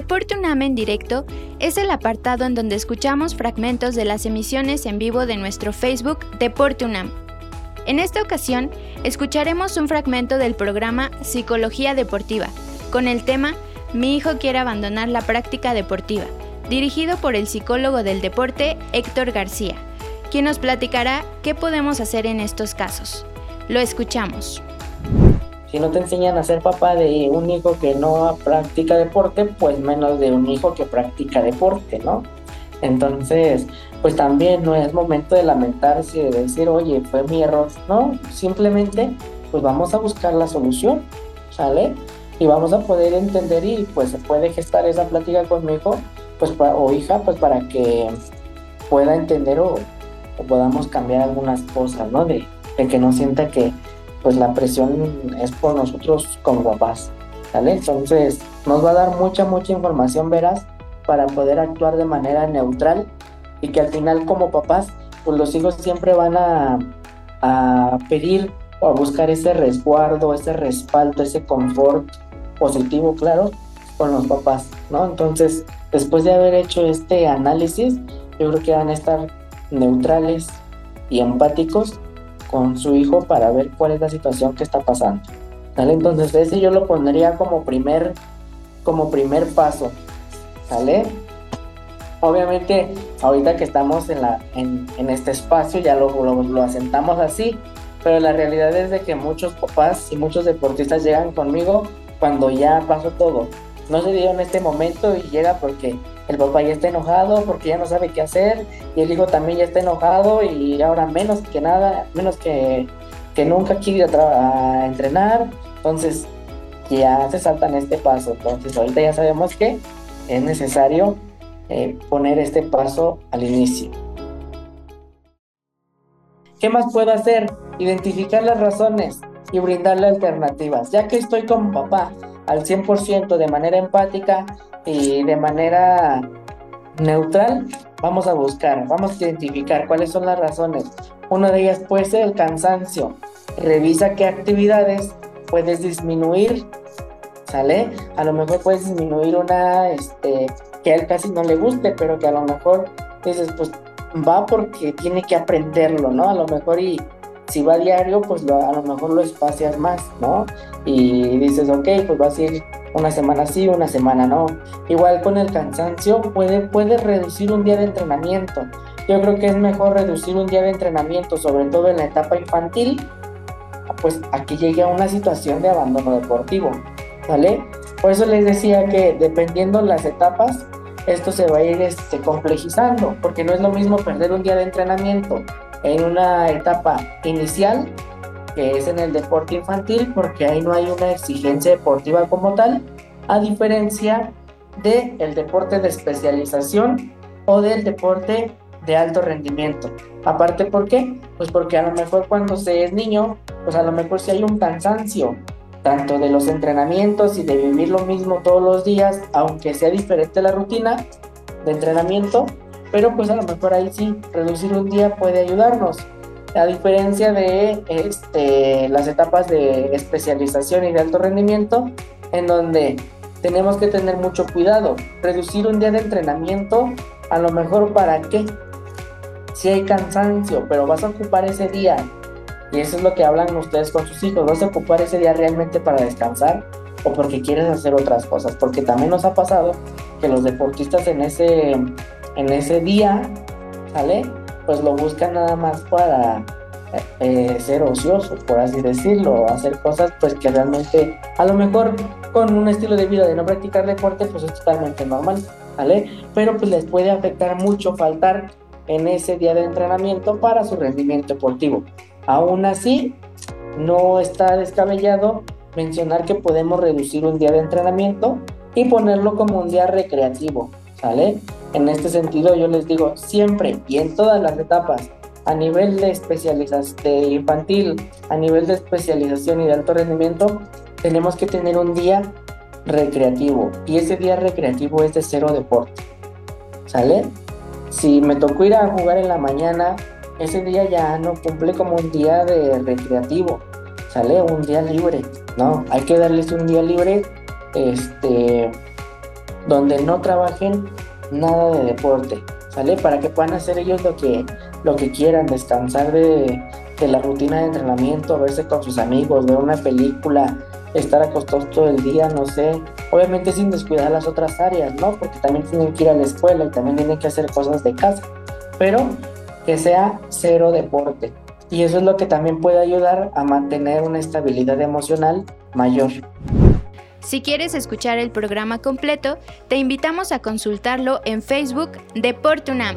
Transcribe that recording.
Deporte UNAM en directo es el apartado en donde escuchamos fragmentos de las emisiones en vivo de nuestro Facebook Deporte UNAM. En esta ocasión, escucharemos un fragmento del programa Psicología Deportiva, con el tema Mi hijo quiere abandonar la práctica deportiva, dirigido por el psicólogo del deporte Héctor García, quien nos platicará qué podemos hacer en estos casos. Lo escuchamos. Si no te enseñan a ser papá de un hijo que no practica deporte, pues menos de un hijo que practica deporte, ¿no? Entonces, pues también no es momento de lamentarse, de decir, oye, fue mi error, ¿no? Simplemente, pues vamos a buscar la solución, ¿sale? Y vamos a poder entender y pues se puede gestar esa plática con mi hijo, pues o hija, pues para que pueda entender o, podamos cambiar algunas cosas, ¿no? De, de que no sienta que, pues la presión es por nosotros como papás, ¿vale? Entonces nos va a dar mucha, mucha información veraz para poder actuar de manera neutral y que al final como papás, pues los hijos siempre van a, a pedir o a buscar ese resguardo, ese respaldo, ese confort positivo, claro, con los papás, ¿no? Entonces, después de haber hecho este análisis, yo creo que van a estar neutrales y empáticos con su hijo para ver cuál es la situación que está pasando. ¿Sale? Entonces ese yo lo pondría como primer, como primer paso. ¿Sale? Obviamente, ahorita que estamos en, la, en, este espacio ya lo, lo, lo, asentamos así, pero la realidad es de que muchos papás y muchos deportistas llegan conmigo cuando ya pasó todo. No se dio en este momento y llega porque el papá ya está enojado porque ya no sabe qué hacer y el hijo también ya está enojado y ahora menos que nada, menos que, que nunca quiere a, entrenar. Entonces ya se saltan este paso. Entonces ahorita ya sabemos que es necesario eh, poner este paso al inicio. ¿Qué más puedo hacer? Identificar las razones y brindarle alternativas. Ya que estoy con papá al 100% de manera empática, y de manera neutral vamos a buscar, vamos a identificar cuáles son las razones. Una de ellas puede ser el cansancio. Revisa qué actividades puedes disminuir, ¿sale? A lo mejor puedes disminuir una este, que a él casi no le guste, pero que a lo mejor dices, pues va porque tiene que aprenderlo, ¿no? A lo mejor y si va diario, pues a lo mejor lo espacias más, ¿no? Y dices, ok, pues vas a ir una semana sí, una semana no. Igual con el cansancio puede, puede reducir un día de entrenamiento. Yo creo que es mejor reducir un día de entrenamiento, sobre todo en la etapa infantil, pues a que llegue a una situación de abandono deportivo, ¿vale? Por eso les decía que dependiendo las etapas, esto se va a ir este, complejizando, porque no es lo mismo perder un día de entrenamiento en una etapa inicial que es en el deporte infantil, porque ahí no hay una exigencia deportiva como tal, a diferencia del el deporte de especialización o del deporte de alto rendimiento. Aparte, ¿por qué? Pues porque a lo mejor cuando se es niño, pues a lo mejor si hay un cansancio, tanto de los entrenamientos y de vivir lo mismo todos los días, aunque sea diferente la rutina de entrenamiento, pero pues a lo mejor ahí sí, reducir un día puede ayudarnos. A diferencia de este, las etapas de especialización y de alto rendimiento, en donde tenemos que tener mucho cuidado. Reducir un día de entrenamiento, a lo mejor para qué? Si hay cansancio, pero vas a ocupar ese día, y eso es lo que hablan ustedes con sus hijos, vas a ocupar ese día realmente para descansar o porque quieres hacer otras cosas, porque también nos ha pasado que los deportistas en ese, en ese día, ¿sale? pues lo buscan nada más para eh, ser ocioso, por así decirlo, hacer cosas pues que realmente a lo mejor con un estilo de vida de no practicar deporte pues es totalmente normal, ¿vale? Pero pues les puede afectar mucho faltar en ese día de entrenamiento para su rendimiento deportivo. Aún así, no está descabellado mencionar que podemos reducir un día de entrenamiento y ponerlo como un día recreativo, ¿sale? En este sentido, yo les digo siempre y en todas las etapas, a nivel de especialización de infantil, a nivel de especialización y de alto rendimiento, tenemos que tener un día recreativo y ese día recreativo es de cero deporte. ¿Sale? Si me tocó ir a jugar en la mañana, ese día ya no cumple como un día de recreativo. ¿Sale? Un día libre. No, hay que darles un día libre este donde no trabajen nada de deporte, ¿sale? Para que puedan hacer ellos lo que, lo que quieran, descansar de, de la rutina de entrenamiento, verse con sus amigos, ver una película, estar acostados todo el día, no sé. Obviamente sin descuidar las otras áreas, ¿no? Porque también tienen que ir a la escuela y también tienen que hacer cosas de casa. Pero que sea cero deporte. Y eso es lo que también puede ayudar a mantener una estabilidad emocional mayor. Si quieres escuchar el programa completo, te invitamos a consultarlo en Facebook Deportunam.